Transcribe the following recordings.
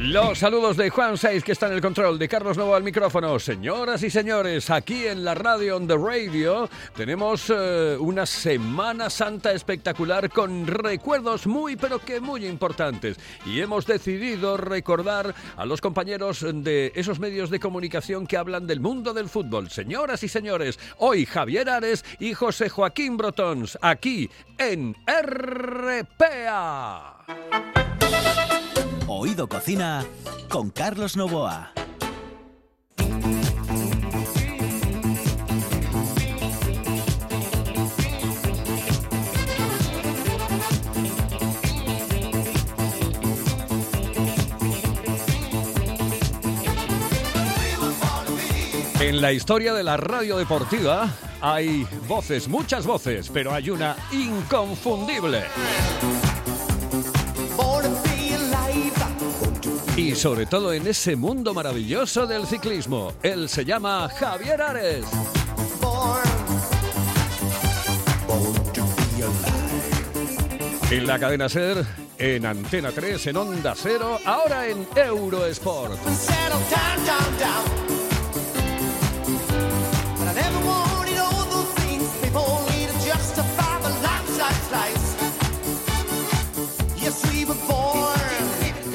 Los saludos de Juan Saiz, que está en el control, de Carlos Novo al micrófono. Señoras y señores, aquí en la radio on the radio tenemos eh, una Semana Santa espectacular con recuerdos muy, pero que muy importantes. Y hemos decidido recordar a los compañeros de esos medios de comunicación que hablan del mundo del fútbol. Señoras y señores, hoy Javier Ares y José Joaquín Brotons, aquí en RPA. Oído Cocina con Carlos Novoa. En la historia de la radio deportiva hay voces, muchas voces, pero hay una inconfundible. Y sobre todo en ese mundo maravilloso del ciclismo. Él se llama Javier Ares. En la cadena Ser, en Antena 3, en Onda Cero, ahora en Eurosport.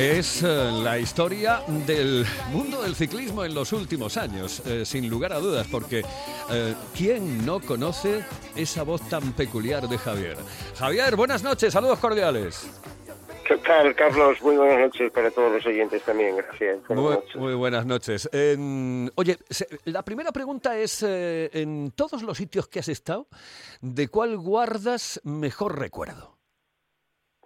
Es eh, la historia del mundo del ciclismo en los últimos años, eh, sin lugar a dudas, porque eh, ¿quién no conoce esa voz tan peculiar de Javier? Javier, buenas noches, saludos cordiales. ¿Qué tal, Carlos? Muy buenas noches para todos los oyentes también, gracias. Muy, Buenas noches. muy buenas noches. En- oye, la primera pregunta es, eh, en todos los sitios que has estado, ¿de cuál guardas mejor recuerdo?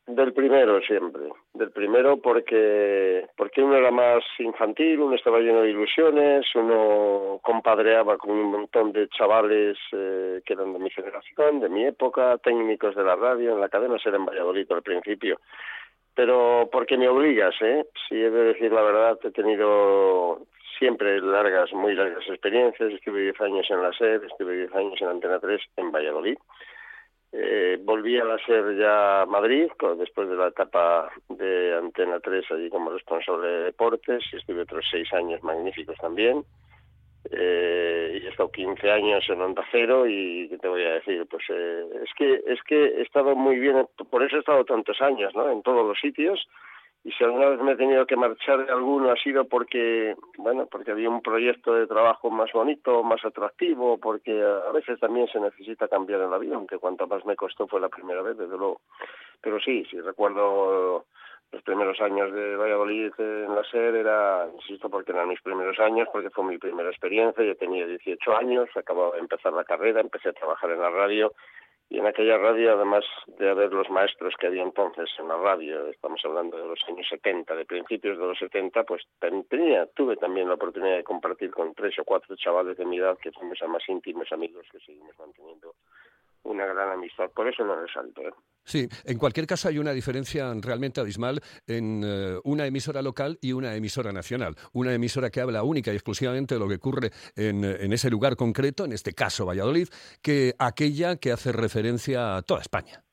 Del primero siempre, del primero porque porque uno era más infantil, uno estaba lleno de ilusiones, uno compadreaba con un montón de chavales eh, que eran de mi generación, de mi época, técnicos de la radio, en la cadena ser en Valladolid al principio. Pero porque me obligas, ¿eh? Si he de decir la verdad, he tenido siempre largas, muy largas experiencias. Estuve 10 años en la SER, estuve 10 años en Antena 3 en Valladolid. Eh, volví a SER ya Madrid, después de la etapa de Antena 3 allí como responsable de deportes, y estuve otros seis años magníficos también. Eh, y he estado 15 años en Onda Cero y ¿qué te voy a decir? Pues eh, es que es que he estado muy bien, por eso he estado tantos años, ¿no? En todos los sitios y si alguna vez me he tenido que marchar de alguno ha sido porque, bueno, porque había un proyecto de trabajo más bonito, más atractivo, porque a veces también se necesita cambiar en la vida, aunque cuanto más me costó fue la primera vez, desde luego. Pero sí, sí recuerdo los primeros años de Valladolid en la SER, era, insisto, porque eran mis primeros años, porque fue mi primera experiencia, yo tenía 18 años, acababa de empezar la carrera, empecé a trabajar en la radio, y en aquella radio, además de haber los maestros que había entonces en la radio, estamos hablando de los años 70, de principios de los 70, pues ten- tenía, tuve también la oportunidad de compartir con tres o cuatro chavales de mi edad que fuimos a más íntimos amigos que seguimos manteniendo una gran amistad. Por eso lo resalto. ¿eh? Sí, en cualquier caso hay una diferencia realmente abismal en eh, una emisora local y una emisora nacional. Una emisora que habla única y exclusivamente de lo que ocurre en, en ese lugar concreto, en este caso Valladolid, que aquella que hace referencia a toda España.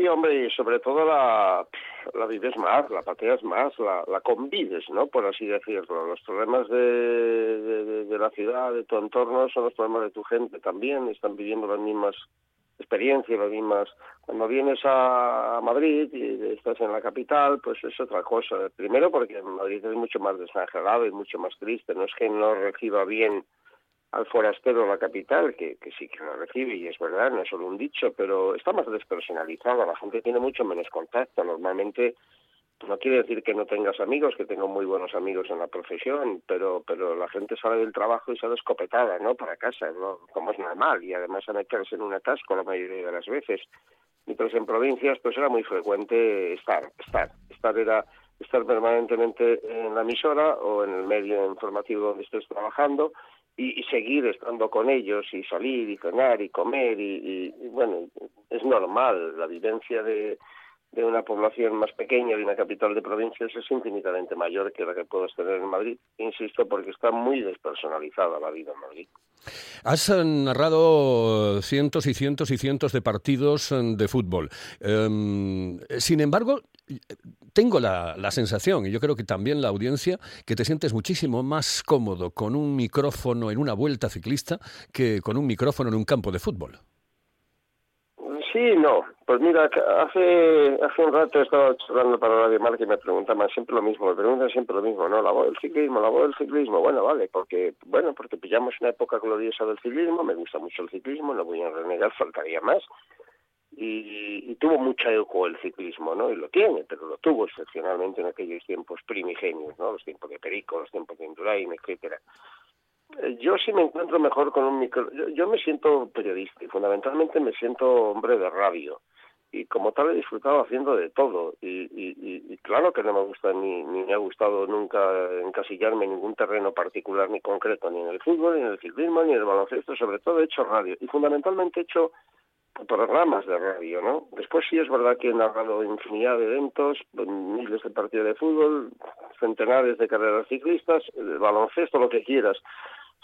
Sí, hombre, y sobre todo la, la vives más, la pateas más, la, la convives, ¿no? Por así decirlo. Los problemas de, la ciudad, de tu entorno, son los problemas de tu gente también. Están viviendo las mismas experiencias, las mismas... Cuando vienes a Madrid y estás en la capital, pues es otra cosa. Primero porque Madrid es mucho más desangelado y mucho más triste. No es que no reciba bien al forastero la capital, que, que sí que lo recibe y es verdad, no es solo un dicho, pero está más despersonalizada, la gente tiene mucho menos contacto. Normalmente no quiere decir que no tengas amigos, que tengo muy buenos amigos en la profesión, pero pero la gente sale del trabajo y sale escopetada, ¿no? Para casa, ¿no? Como es normal, y además a meterse en un atasco la mayoría de las veces. Mientras en provincias, pues era muy frecuente estar, estar, estar era estar permanentemente en la emisora o en el medio informativo donde estés trabajando y, seguir estando con ellos y salir y cenar y comer y, bueno, es normal la vivencia de, de una población más pequeña, de una capital de provincias, es infinitamente mayor que la que puedes tener en Madrid. Insisto, porque está muy despersonalizada la vida en Madrid. Has eh, narrado cientos y cientos y cientos de partidos eh, de fútbol. Em, sin embargo, tengo la, la, sensación, y yo creo que también la audiencia, que te sientes muchísimo más cómodo con un micrófono en una vuelta ciclista que con un micrófono en un campo de fútbol. Sí, no. Pues mira, hace hace un rato estaba charlando para Radio Marca y me preguntaban siempre lo mismo, me preguntan siempre lo mismo, ¿no? La voz del ciclismo, la voz del ciclismo. Bueno, vale, porque bueno, porque pillamos una época gloriosa del ciclismo, me gusta mucho el ciclismo, no voy a renegar, faltaría más. Y, y, tuvo mucha eco el ciclismo, ¿no? Y lo tiene, pero lo tuvo excepcionalmente en aquellos tiempos primigenios, ¿no? Los tiempos de Perico, los tiempos de Indurain, etcétera. Eh, yo sí me encuentro mejor con un micro. Yo, me siento periodista y fundamentalmente me siento hombre de radio. Y como tal he disfrutado haciendo de todo. Y, y, claro que no me gusta ni, ni me ha gustado nunca encasillarme en ningún terreno particular ni concreto, ni en el fútbol, ni en el ciclismo, ni en el baloncesto. Sobre todo he hecho radio. Y fundamentalmente he hecho programas de radio, ¿no? Después sí es verdad que he narrado infinidad de eventos, miles de partidos de fútbol, centenares de carreras ciclistas, baloncesto, lo que quieras.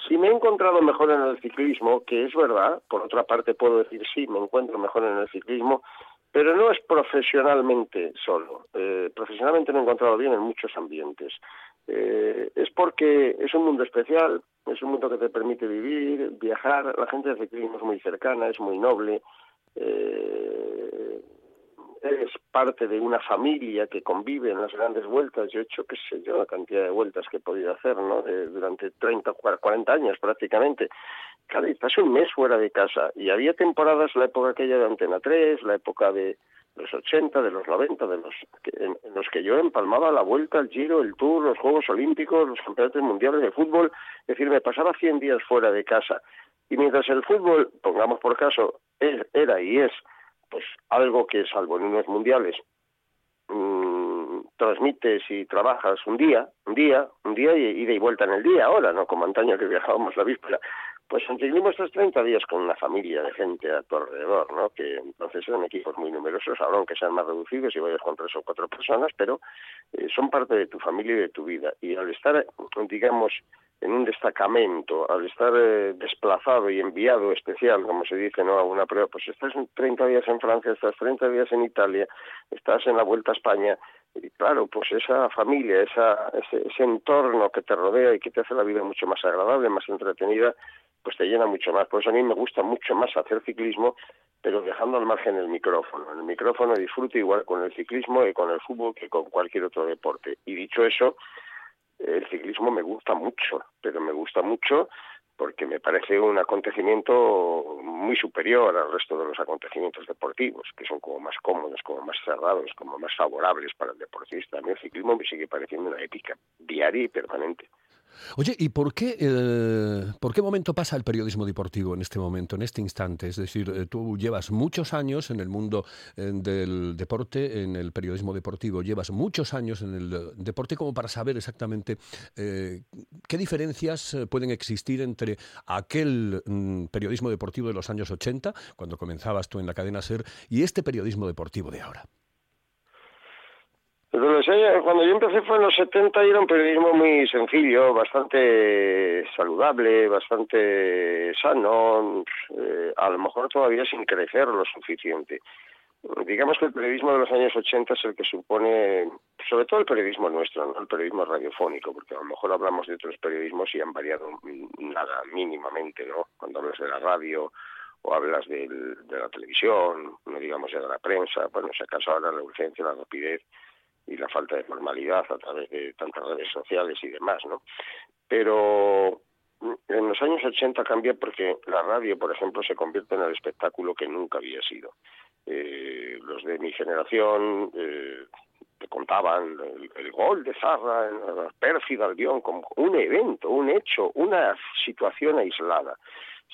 Si me he encontrado mejor en el ciclismo, que es verdad, por otra parte puedo decir sí, me encuentro mejor en el ciclismo, pero no es profesionalmente solo. Eh, profesionalmente me he encontrado bien en muchos ambientes. Eh, es porque es un mundo especial, es un mundo que te permite vivir, viajar. La gente del ciclismo es muy cercana, es muy noble. Eh, eres parte de una familia que convive en las grandes vueltas. Yo he hecho, qué sé yo, la cantidad de vueltas que he podido hacer, ¿no? durante 30, 40 años prácticamente. Cada estás un mes fuera de casa. Y había temporadas, la época aquella de Antena 3, la época de los 80, de los 90, de los en, los que yo empalmaba la vuelta, el giro, el tour, los Juegos Olímpicos, los campeonatos mundiales de fútbol. Es decir, me pasaba 100 días fuera de casa. Y mientras el fútbol, pongamos por caso, era y es pues algo que, salvo en unos mundiales, mmm, transmites y trabajas un día, un día, un día y ida y vuelta en el día, ahora, ¿no? Como antaño que viajábamos la víspera. Pues seguimos estos 30 días con una familia de gente a tu alrededor, ¿no? Que entonces son equipos muy numerosos, aunque sean más reducidos y vayas con tres o cuatro personas, pero eh, son parte de tu familia y de tu vida. Y al estar, digamos, en un destacamento, al estar eh, desplazado y enviado especial, como se dice, ¿no? a una prueba, pues estás 30 días en Francia, estás 30 días en Italia, estás en la Vuelta a España, y claro, pues esa familia, esa, ese, ese entorno que te rodea y que te hace la vida mucho más agradable, más entretenida, pues te llena mucho más. Por eso a mí me gusta mucho más hacer ciclismo, pero dejando al margen el micrófono. El micrófono disfruto igual con el ciclismo y con el fútbol que con cualquier otro deporte. Y dicho eso, el ciclismo me gusta mucho, pero me gusta mucho porque me parece un acontecimiento muy superior al resto de los acontecimientos deportivos, que son como más cómodos, como más cerrados, como más favorables para el deportista. A mí el ciclismo me sigue pareciendo una épica diaria y permanente. Oye, ¿y por qué, eh, por qué momento pasa el periodismo deportivo en este momento, en este instante? Es decir, eh, tú llevas muchos años en el mundo eh, del deporte, en el periodismo deportivo, llevas muchos años en el deporte como para saber exactamente qué diferencias pueden existir entre aquel mm, periodismo deportivo de los años 80, cuando comenzabas tú en la cadena SER, y este periodismo deportivo de ahora cuando yo empecé fue en los 70 y era un periodismo muy sencillo, bastante saludable, bastante sano, eh, a lo mejor todavía sin crecer lo suficiente. Digamos que el periodismo de los años 80 es el que supone, sobre todo el periodismo nuestro, ¿no? el periodismo radiofónico, porque a lo mejor hablamos de otros periodismos y han variado nada mínimamente, ¿no? Cuando hablas de la radio o hablas de la televisión, no digamos ya de la prensa, bueno, si acaso ahora la urgencia, la rapidez y la falta de formalidad a través de tantas redes sociales y demás, ¿no? Pero en los años 80 cambia porque la radio, por ejemplo, se convierte en el espectáculo que nunca había sido. Eh, los de mi generación eh, te contaban el, gol de Zarra la pérfida Albión como un evento, un hecho, una situación aislada.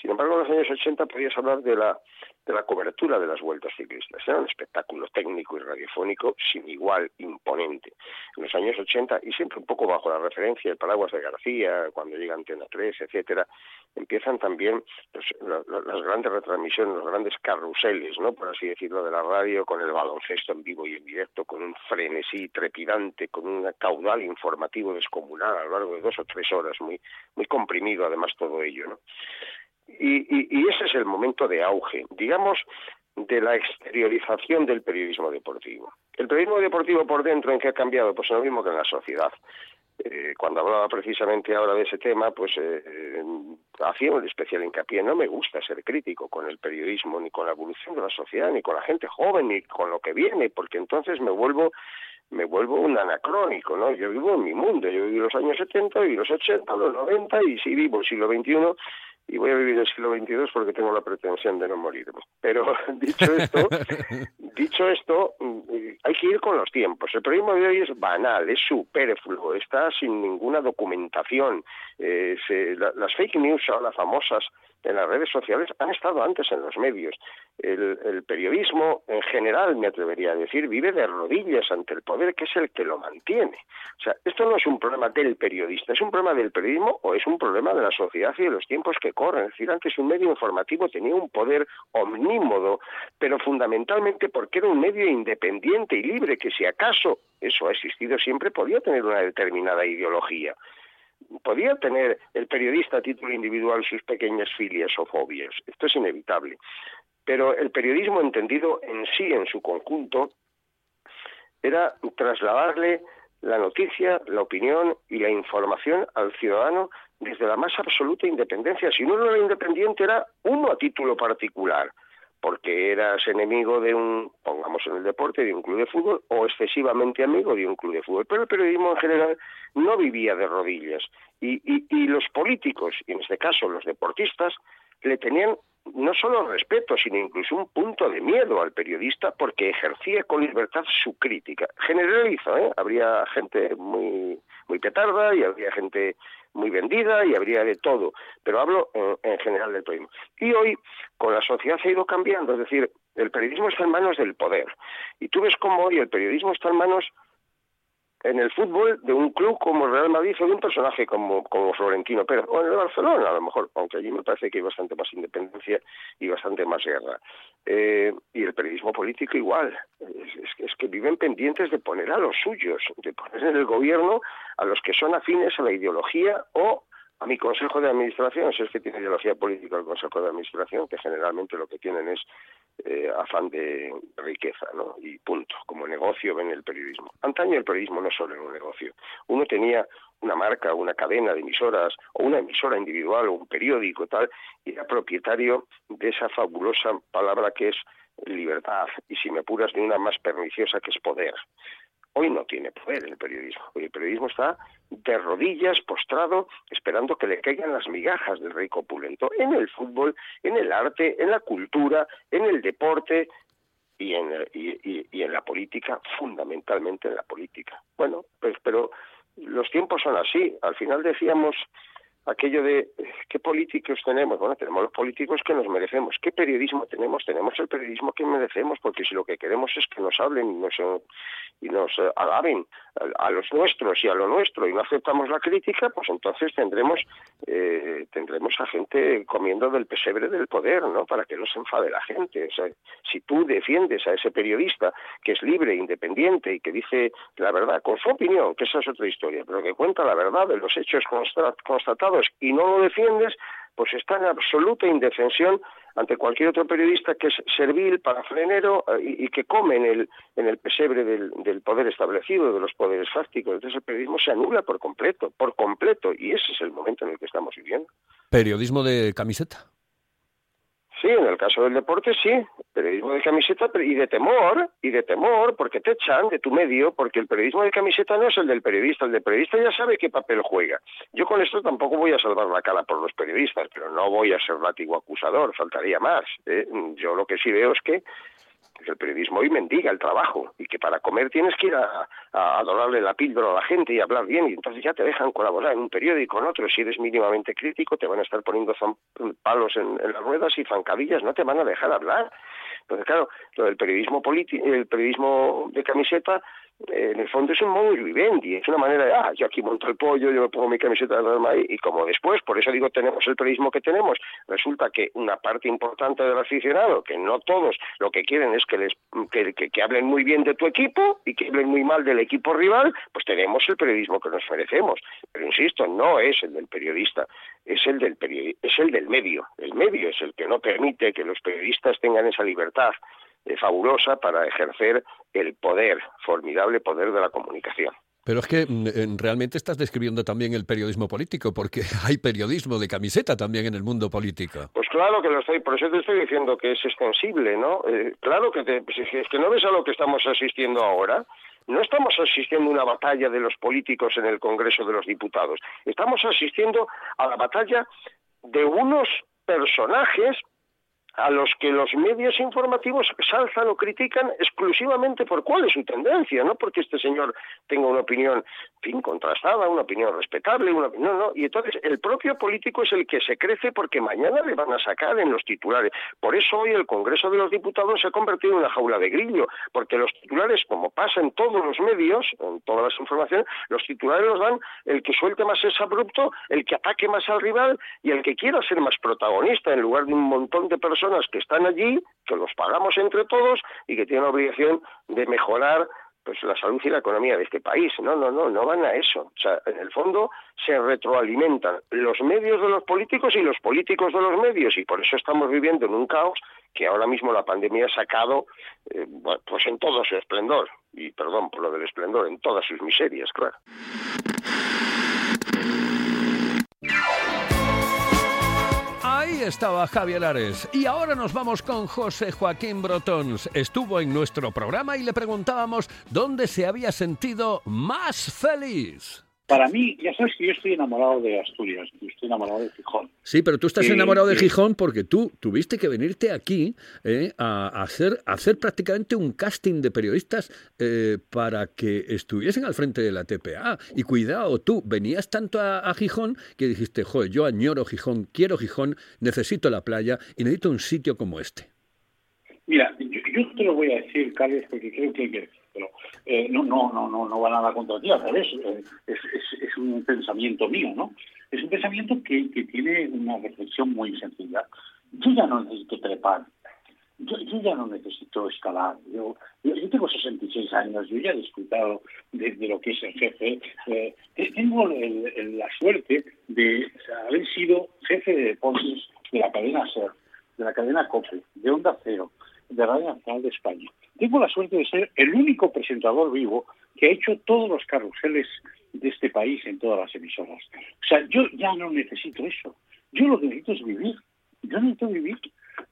Sin embargo, en los años 80 podías hablar de la de la cobertura de las vueltas ciclistas. Era un espectáculo técnico y radiofónico sin igual, imponente. En los años 80, y siempre un poco bajo la referencia del paraguas de García, cuando llega Antena 3, etcétera, empiezan también las grandes retransmisiones, los grandes carruseles, ¿no? por así decirlo, de la radio, con el baloncesto en vivo y en directo, con un frenesí trepidante, con un caudal informativo descomunal a lo largo de dos o tres horas, muy, muy comprimido además todo ello. Y, ese es el momento de auge, digamos, de la exteriorización del periodismo deportivo. El periodismo deportivo por dentro, ¿en qué ha cambiado? Pues lo mismo que en la sociedad. Eh, cuando hablaba precisamente ahora de ese tema, pues eh, eh, hacía un especial hincapié. No me gusta ser crítico con el periodismo, ni con la evolución de la sociedad, ni con la gente joven, ni con lo que viene, porque entonces me vuelvo me vuelvo un anacrónico, ¿no? Yo vivo en mi mundo, yo viví los años 70, viví los 80, los 90 y si vivo el siglo XXI y voy a vivir el siglo XXII porque tengo la pretensión de no morirme. Pero dicho esto, dicho esto, mm, hay que ir con los tiempos. El periodismo de hoy es banal, es superfluo, está sin ninguna documentación. Eh, las fake news, las famosas, en las redes sociales han estado antes en los medios. El, periodismo, en general, me atrevería a decir, vive de rodillas ante el poder, que es el que lo mantiene. O sea, esto no es un problema del periodista, es un problema del periodismo o es un problema de la sociedad y de los tiempos que corren. Es decir, antes un medio informativo tenía un poder omnímodo, pero fundamentalmente porque era un medio independiente y libre, que si acaso eso ha existido siempre, podía tener una determinada ideología podía tener el periodista a título individual sus pequeñas filias o fobias. Esto es inevitable. Pero el periodismo entendido en sí, en su conjunto, era trasladarle la noticia, la opinión y la información al ciudadano desde la más absoluta independencia. Si uno no era independiente, era uno a título particular porque eras enemigo de un, pongamos en el deporte, de un club de fútbol, o excesivamente amigo de un club de fútbol. Pero el periodismo en general no vivía de rodillas. Y, los políticos, y en este caso los deportistas, le tenían no solo respeto, sino incluso un punto de miedo al periodista porque ejercía con libertad su crítica. Generalizo, ¿eh? Habría gente muy, muy petarda y habría gente muy vendida y habría de todo, pero hablo en, general del periodismo. Y hoy, con la sociedad ha ido cambiando, es decir, el periodismo está en manos del poder. Y tú ves cómo hoy el periodismo está en manos en el fútbol de un club como Real Madrid o de un personaje como, como Florentino Pérez, o en el Barcelona a lo mejor, aunque allí me parece que hay bastante más independencia y bastante más guerra. Eh, y el periodismo político igual, es, es, que viven pendientes de poner a los suyos, de poner en el gobierno a los que son afines a la ideología o a mi consejo de administración, si es que tiene ideología política el consejo de administración, que generalmente lo que tienen es eh, afán de riqueza, ¿no? Y punto, como negocio ven el periodismo. Antaño el periodismo no solo era un negocio. Uno tenía una marca, una cadena de emisoras, o una emisora individual, o un periódico, tal, y era propietario de esa fabulosa palabra que es libertad, y si me apuras de una más perniciosa que es poder. Hoy no tiene poder el periodismo. Hoy el periodismo está de rodillas, postrado, esperando que le caigan las migajas del rico opulento en el fútbol, en el arte, en la cultura, en el deporte y en, y, en la política, fundamentalmente en la política. Bueno, pues pero los tiempos son así. Al final decíamos aquello de qué políticos tenemos. Bueno, tenemos los políticos que nos merecemos. ¿Qué periodismo tenemos? Tenemos el periodismo que merecemos, porque si lo que queremos es que nos hablen y nos, y alaben a, los nuestros y a lo nuestro y no aceptamos la crítica, pues entonces tendremos eh, tendremos a gente comiendo del pesebre del poder, ¿no? Para que no se enfade la gente. Si tú defiendes a ese periodista que es libre, independiente y que dice la verdad con su opinión, que esa es otra historia, pero que cuenta la verdad de los hechos constatados y no lo defiendes, pues está en absoluta indefensión ante cualquier otro periodista que es servil, parafrenero eh, y, y que come en el, en el pesebre del, del, poder establecido, de los poderes fácticos. Entonces el periodismo se anula por completo, por completo, y ese es el momento en el que estamos viviendo. Periodismo de camiseta. Sí, en el caso del deporte sí, periodismo de camiseta y de temor, y de temor, porque te echan de tu medio, porque el periodismo de camiseta no es el del periodista, el del periodista ya sabe qué papel juega. Yo con esto tampoco voy a salvar la cara por los periodistas, pero no voy a ser látigo acusador, faltaría más. ¿eh? Yo lo que sí veo es que el periodismo hoy mendiga el trabajo y que para comer tienes que ir a, a, la píldora a la gente y hablar bien y entonces ya te dejan colaborar en un periódico, en otro. Si eres mínimamente crítico te van a estar poniendo palos en, en las ruedas y zancadillas, no te van a dejar hablar. Entonces, claro, lo del periodismo el periodismo de camiseta en el fondo es un modo vivendi, es una manera de, ah, yo aquí monto el pollo, yo me pongo mi camiseta de Real y como después, por eso digo, tenemos el periodismo que tenemos, resulta que una parte importante del aficionado, que no todos lo que quieren es que les que, que, hablen muy bien de tu equipo y que hablen muy mal del equipo rival, pues tenemos el periodismo que nos merecemos. Pero insisto, no es el del periodista, es el del es el del medio. El medio es el que no permite que los periodistas tengan esa libertad eh, fabulosa para ejercer el poder, formidable poder de la comunicación. Pero es que mm, realmente estás describiendo también el periodismo político, porque hay periodismo de camiseta también en el mundo político. Pues claro que lo estoy, por eso te estoy diciendo que es extensible, ¿no? Eh, claro que te, es que no ves a lo que estamos asistiendo ahora. No estamos asistiendo a una batalla de los políticos en el Congreso de los Diputados. Estamos asistiendo a la batalla de unos personajes a los que los medios informativos salzan o critican exclusivamente por cuál es su tendencia, no porque este señor tenga una opinión, fin, contrastada, una opinión respetable, una no, no, y entonces el propio político es el que se crece porque mañana le van a sacar en los titulares. Por eso hoy el Congreso de los Diputados se ha convertido en una jaula de grillo, porque los titulares, como pasa en todos los medios, en todas las informaciones, los titulares los dan el que suelte más es abrupto, el que ataque más al rival y el que quiera ser más protagonista en lugar de un montón de personas personas que están allí, que los pagamos entre todos y que tienen la obligación de mejorar pues la salud y la economía de este país. No, no, no, no van a eso. O sea, en el fondo se retroalimentan los medios de los políticos y los políticos de los medios y por eso estamos viviendo en un caos que ahora mismo la pandemia ha sacado eh, pues en todo su esplendor. Y perdón por lo del esplendor, en todas sus miserias, claro. Estaba Javier Ares. Y ahora nos vamos con José Joaquín Brotons. Estuvo en nuestro programa y le preguntábamos dónde se había sentido más feliz. Para mí, ya sabes que yo estoy enamorado de Asturias, yo estoy enamorado de Gijón. Sí, pero tú estás enamorado de Gijón porque tú tuviste que venirte aquí eh, a, hacer, hacer prácticamente un casting de periodistas eh, para que estuviesen al frente de la TPA. Y cuidado, tú venías tanto a, Gijón que dijiste, joder, yo añoro Gijón, quiero Gijón, necesito la playa y necesito un sitio como este. Mira, yo, te lo voy a decir, Carlos, porque creo que hay que pero eh, no, no, no, no, no va nada contra ti, al revés, eh, es, un pensamiento mío, ¿no? Es un pensamiento que, que tiene una reflexión muy sencilla. Yo ya no necesito trepar, yo, yo ya no necesito escalar, yo, yo, tengo 66 años, yo ya he disfrutado de, lo que es el jefe, eh, tengo la suerte de haber sido jefe de deportes de la cadena SER, de la cadena COPE, de Onda Cero, de Radio Nacional de España. Tengo la suerte de ser el único presentador vivo que ha hecho todos los carruseles de este país en todas las emisoras. O sea, yo ya no necesito eso. Yo lo que necesito es vivir. Yo necesito vivir,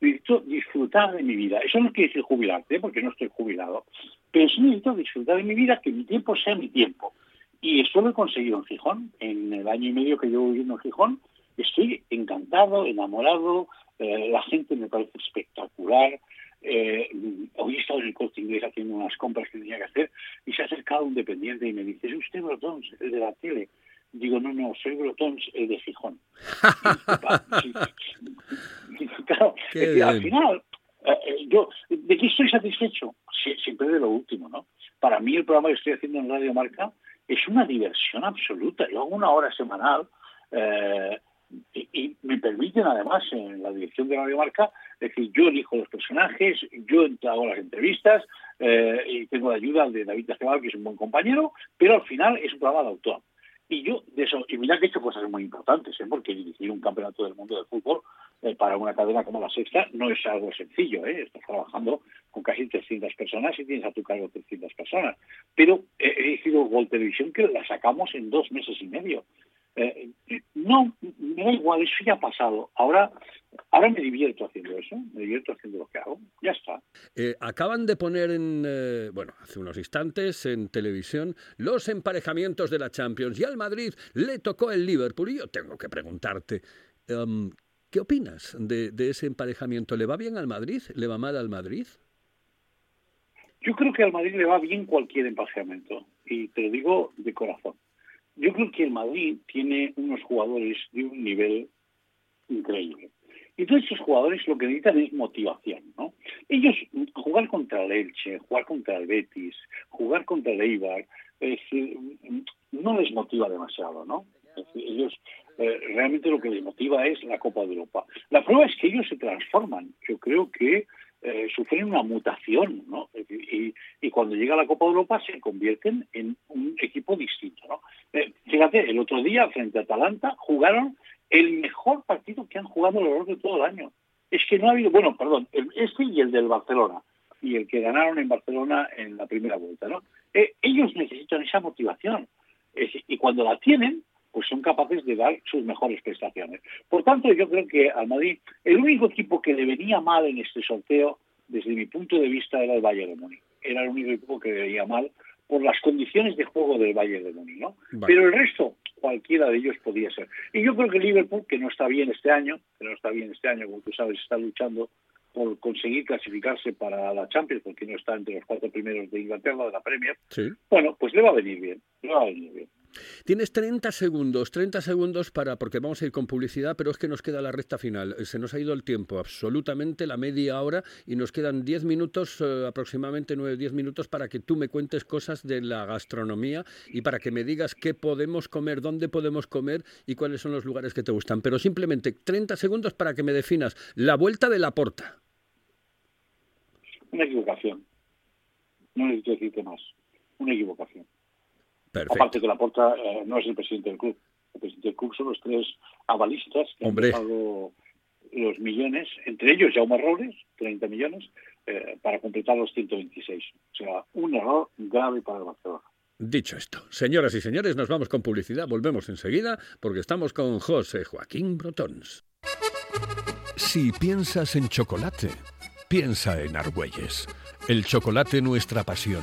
necesito disfrutar de mi vida. Eso no quiere decir jubilarte, porque no estoy jubilado. Pero sí necesito disfrutar de mi vida, que mi tiempo sea mi tiempo. Y esto lo he conseguido en Gijón. En el año y medio que llevo viviendo en Gijón, estoy encantado, enamorado. Eh, la gente me parece espectacular eh, hoy he estado en el corte inglés haciendo unas compras que tenía que hacer y se ha acercado un dependiente y me dice, ¿es usted Brotons, el de la tele? Digo, no, no, soy Brotons, el de Gijón. claro, al final, eh, yo, ¿de qué estoy satisfecho? siempre de lo último, ¿no? Para mí el programa que estoy haciendo en Radio Marca es una diversión absoluta. Yo hago una hora semanal eh, y, me permiten además en la dirección de Radio Marca, decir, yo elijo los personajes, yo hago las entrevistas eh, y tengo la ayuda de David Tajeval, que es un buen compañero, pero al final es un programa de autor. Y yo, de eso, y mira que he hecho cosas muy importantes, ¿eh? porque dirigir un campeonato del mundo de fútbol eh, para una cadena como la Sexta no es algo sencillo, ¿eh? estás trabajando con casi 300 personas y tienes a tu cargo 300 personas. Pero he dirigido Gol Televisión que la sacamos en dos meses y medio. Eh, no, me da igual, eso ya ha pasado. Ahora, ahora me divierto haciendo eso, me divierto haciendo lo que hago, ya está. Eh, acaban de poner en, eh, bueno, hace unos instantes en televisión los emparejamientos de la Champions y al Madrid le tocó el Liverpool y yo tengo que preguntarte, em, ¿qué opinas de, de ese emparejamiento? ¿Le va bien al Madrid? ¿Le va mal al Madrid? Yo creo que al Madrid le va bien cualquier empaseamiento, y te lo digo de corazón. Yo creo que el Madrid tiene unos jugadores de un nivel increíble. Y todos esos jugadores lo que necesitan es motivación, ¿no? Ellos, jugar contra el Elche, jugar contra el Betis, jugar contra el Eibar, no les motiva demasiado, ¿no? ellos eh, realmente lo que les motiva es la Copa de Europa. La prueba es que ellos se transforman. Yo creo que eh, sufren una mutación, ¿no? Y, cuando llega la Copa Europa se convierten en un equipo distinto, ¿no? Eh, fíjate, el otro día frente a Atalanta jugaron el mejor partido que han jugado a lo de todo el año. Es que no ha habido, bueno, perdón, este y el del Barcelona, y el que ganaron en Barcelona en la primera vuelta, ¿no? Eh, ellos necesitan esa motivación, y cuando la tienen, pues son capaces de dar sus mejores prestaciones. Por tanto, yo creo que al Madrid, el único equipo que le venía mal en este sorteo, desde mi punto de vista, era el Bayern de Múnich. Era el único equipo que le venía mal por las condiciones de juego del Bayern de Múnich, ¿no? Pero el resto, cualquiera de ellos podía ser. Y yo creo que Liverpool, que no está bien este año, que no está bien este año, como tú sabes, está luchando por conseguir clasificarse para la Champions, porque no está entre los cuatro primeros de Inglaterra, de la Premier, bueno, pues le va a venir bien, le va a venir bien. Tienes 30 segundos, 30 segundos para, porque vamos a ir con publicidad, pero es que nos queda la recta final. Se nos ha ido el tiempo, absolutamente la media hora, y nos quedan 10 minutos, eh, aproximadamente 9-10 minutos, para que tú me cuentes cosas de la gastronomía y para que me digas qué podemos comer, dónde podemos comer y cuáles son los lugares que te gustan. Pero simplemente 30 segundos para que me definas la vuelta de la porta. Una equivocación. No necesito decirte más. Una equivocación. Aparte que la porta eh, no es el presidente del club. El presidente del club son los tres avalistas que han pagado los millones, entre ellos Jaume Robles, 30 millones, eh, para completar los 126. O sea, un error grave para el Barcelona. Dicho esto, señoras y señores, nos vamos con publicidad. Volvemos enseguida porque estamos con José Joaquín Brotons. Si piensas en chocolate, piensa en Argüelles. El chocolate nuestra pasión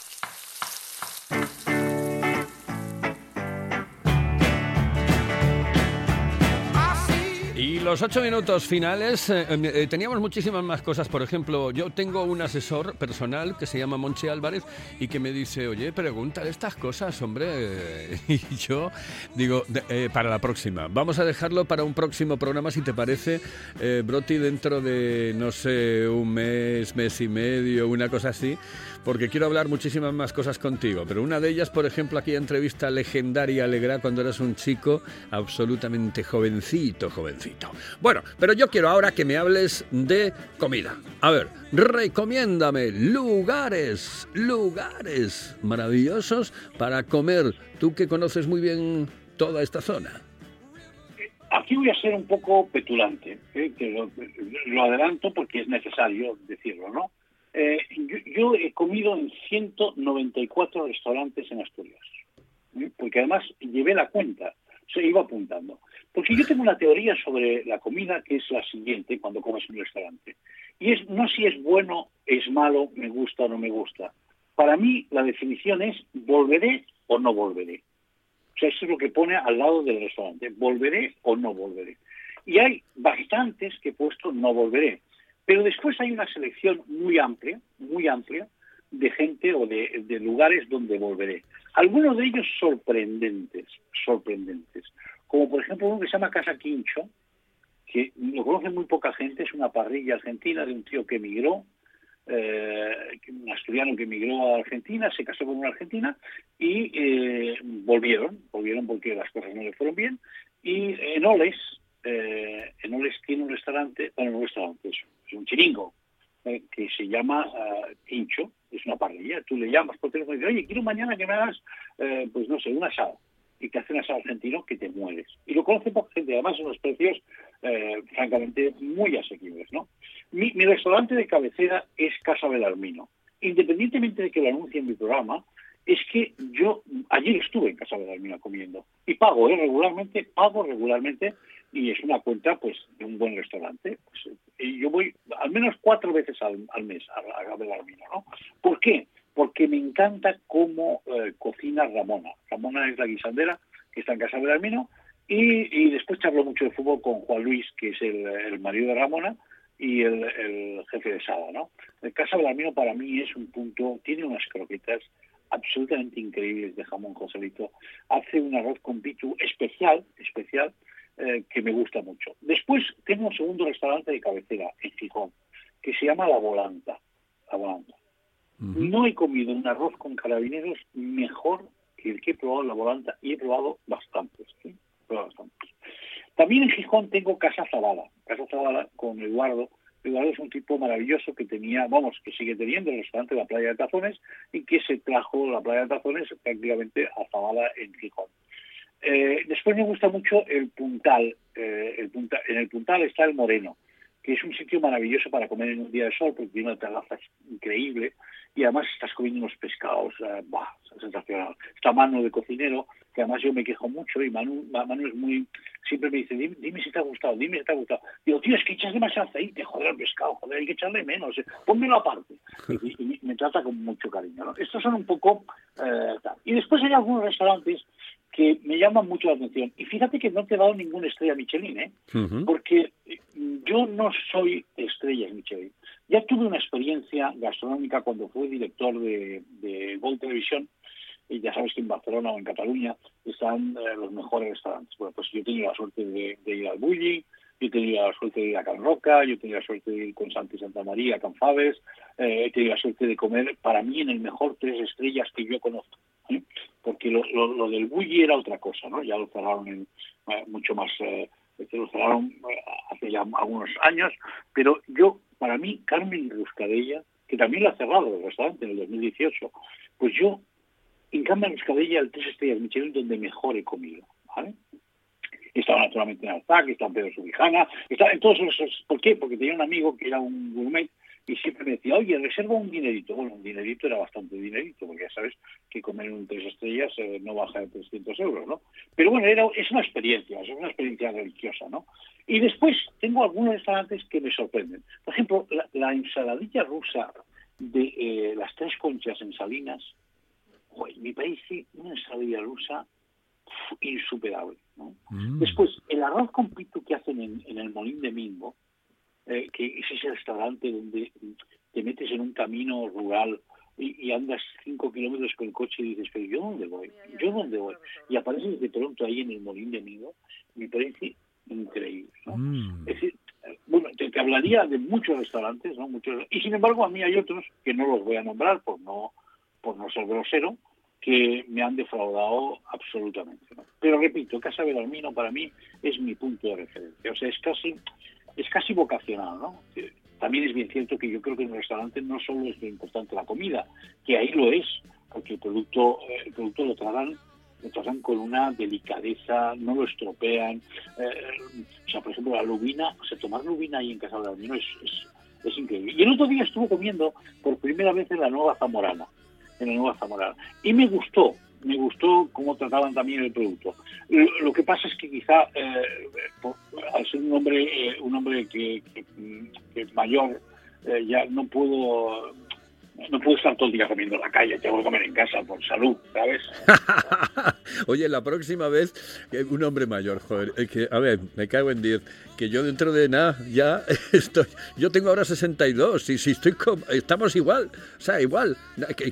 Los ocho minutos finales eh, eh, teníamos muchísimas más cosas. Por ejemplo, yo tengo un asesor personal que se llama Monchi Álvarez y que me dice, oye, pregúntale estas cosas, hombre. Y yo digo, eh, para la próxima. Vamos a dejarlo para un próximo programa, si te parece, Broti, dentro de, no sé, un mes, mes y medio, una cosa así porque quiero hablar muchísimas más cosas contigo. Pero una de ellas, por ejemplo, aquella entrevista legendaria Alegra cuando eras un chico absolutamente jovencito, jovencito. Bueno, pero yo quiero ahora que me hables de comida. A ver, recomiéndame lugares, lugares maravillosos para comer. Tú que conoces muy bien toda esta zona. Aquí voy a ser un poco petulante, ¿eh? lo adelanto porque es necesario decirlo, ¿no? Eh, yo, he comido en 194 restaurantes en Asturias, porque además llevé la cuenta, se iba apuntando. Porque yo tengo una teoría sobre la comida que es la siguiente cuando comes en un restaurante. Y es no si es bueno, es malo, me gusta o no me gusta. Para mí la definición es volveré o no volveré. O sea, eso es lo que pone al lado del restaurante. Volveré o no volveré. Y hay bastantes que he puesto no volveré. Pero después hay una selección muy amplia, muy amplia, de gente o de, lugares donde volveré. Algunos de ellos sorprendentes, sorprendentes. Como por ejemplo uno que se llama Casa Quincho, que lo conoce muy poca gente, es una parrilla argentina de un tío que emigró, eh, un asturiano que emigró a Argentina, se casó con una argentina y eh, volvieron, volvieron porque las cosas no le fueron bien. Y en Oles, eh, en Oles tiene un restaurante, bueno, un restaurante, eso, un chiringo, eh, que se llama uh, es una parrilla. Tú le llamas por teléfono y dices, oye, quiero mañana que me hagas, eh, pues no sé, un asado. Y te hace un asado argentino que te mueres. Y lo conoce poca gente, además unos precios eh, francamente muy asequibles, ¿no? Mi, restaurante de cabecera es Casa Belarmino. Independientemente de que lo anuncie en mi programa, es que yo ayer estuve en Casa Belarmino comiendo y pago regularmente, pago regularmente y es una cuenta pues de un buen restaurante. Pues, y yo voy al menos cuatro veces al, mes a, a Belarmino, ¿no? ¿Por qué? Porque me encanta cómo eh, cocina Ramona. Ramona es la guisandera que está en Casa Belarmino y, y después charlo mucho de fútbol con Juan Luis, que es el, el marido de Ramona, y el, el, jefe de Sada, ¿no? El Casa Belarmino para mí es un punto, tiene unas croquetas absolutamente increíbles de jamón Joselito, hace un arroz con pitu especial, especial, eh, que me gusta mucho. Después tengo un segundo restaurante de cabecera en Gijón, que se llama La Volanta. La Volanta. Uh -huh. No he comido un arroz con carabineros mejor que el que he probado en La Volanta y he probado bastantes. probado bastantes. También en Gijón tengo Casa Zabala, Casa Zabala con Eduardo. Eduardo es un tipo maravilloso que tenía, vamos, que sigue teniendo el restaurante de la playa de Tazones y que se trajo la playa de Tazones prácticamente a Zabala en Gijón. Eh, después me gusta mucho el Puntal. Eh, el. En el Puntal está el Moreno, que es un sitio maravilloso para comer en un día de sol porque tiene una terraza increíble y además estás comiendo unos pescados, eh, bah, sensacional. Está Manu de cocinero, que además yo me quejo mucho y Manu, Manu es muy... Siempre me dice, dime, dime, si te ha gustado, dime si te ha gustado. Digo, tío, es que echas demasiado aceite, joder, el pescado, joder, hay que echarle menos, eh, pónmelo aparte. Y, y, me trata con mucho cariño. ¿no? Estos son un poco... Eh, tal. Y después hay algunos restaurantes que me llaman mucho la atención. Y fíjate que no te he dado ninguna estrella Michelin, ¿eh? Uh -huh. Porque yo no soy estrella Michelin. Ya tuve una experiencia gastronómica cuando fui director de, de Gol Televisión, y ya sabes que en Barcelona o en Cataluña están eh, los mejores restaurantes. Bueno, pues yo he tenido la suerte de, de ir al Bulli, yo he tenido la suerte de ir a Can Roca, yo he tenido la suerte de ir con Santi Santa María, a Can Faves, eh, he tenido la suerte de comer, para mí, en el mejor tres estrellas que yo conozco. ¿eh? Porque lo, lo, lo, del Bulli era otra cosa, ¿no? Ya lo cerraron en, eh, mucho más, eh, lo cerraron hace ya algunos años, pero yo, para mí, Carmen Ruscadella, que también lo ha cerrado el restaurante en el 2018, pues yo, en Carmen Ruscadella, el tres estrellas Michelin, donde mejor he comido, ¿vale? estaba naturalmente en Alzac, estaba en Pedro Subijana, estaba en todos esos... ¿Por qué? Porque tenía un amigo que era un gourmet y siempre me decía, oye, reserva un dinerito. Bueno, un dinerito era bastante dinerito, porque ya sabes que comer en un tres estrellas eh, no baja de 300 euros, ¿no? Pero bueno, era, es una experiencia, es una experiencia religiosa, ¿no? Y después tengo algunos restaurantes que me sorprenden. Por ejemplo, la, la ensaladilla rusa de eh, las tres conchas en Salinas, joder, me parece una ensaladilla rusa insuperable. ¿no? Mm. Después, el arroz con pitu que hacen en, en el Molín de Mingo, eh, que es ese restaurante donde te metes en un camino rural y, y, andas cinco kilómetros con el coche y dices, pero ¿yo dónde voy? ¿Yo dónde voy? Y apareces de pronto ahí en el Molín de Mingo, me parece increíble. ¿no? Mm. Es decir, bueno, te, te, hablaría de muchos restaurantes, ¿no? Muchos, y sin embargo a mí hay otros que no los voy a nombrar por no, por no ser grosero, que me han defraudado absolutamente. ¿no? Pero repito, Casa Belarmino para mí es mi punto de referencia. O sea, es casi, es casi vocacional, ¿no? También es bien cierto que yo creo que en un restaurante no solo es lo importante la comida, que ahí lo es, porque el producto, el producto lo tratan lo tratan con una delicadeza, no lo estropean. Eh, o sea, por ejemplo, la lubina, o sea, tomar lubina ahí en Casa Belarmino es, es, es increíble. Y el otro día estuve comiendo por primera vez en la Nueva Zamorana en la Nueva Zamorana. Y me gustó, me gustó cómo trataban también el producto. Lo, que pasa es que quizá, eh, al ser un hombre, eh, un hombre que, que, mayor, eh, ya no puedo no puedo estar todo el día comiendo en la calle, tengo que comer en casa por salud, ¿sabes? Oye, la próxima vez, un hombre mayor, joder, es que, a ver, me cago en 10, que yo dentro de nada ya estoy, yo tengo ahora 62, y si estoy, estamos igual, o sea, igual,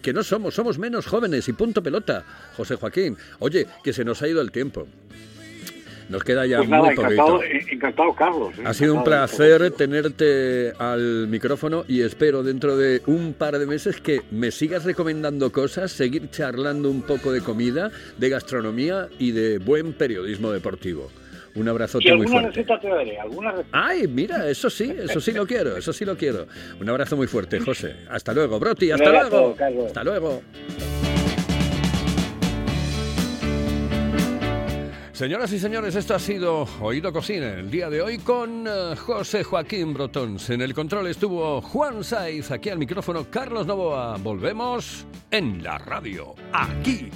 que no somos, somos menos jóvenes y punto pelota, José Joaquín. Oye, que se nos ha ido el tiempo. Nos queda ya pues nada, muy encantado, poquito. Encantado, Carlos. Ha sido un placer tenerte al micrófono y espero dentro de un par de meses que me sigas recomendando cosas, seguir charlando un poco de comida, de gastronomía y de buen periodismo deportivo. Un abrazote y muy fuerte. receta te daré, alguna receta. Ay, mira, eso sí, eso sí lo quiero, eso sí lo quiero. Un abrazo muy fuerte, José. Hasta luego, Broti, hasta abrazo, luego. Carlos. Hasta luego. Señoras y señores, esto ha sido Oído Cocina el día de hoy con eh, José Joaquín Brotons. En el control estuvo Juan Saiz, aquí al micrófono Carlos Novoa. Volvemos en la radio, aquí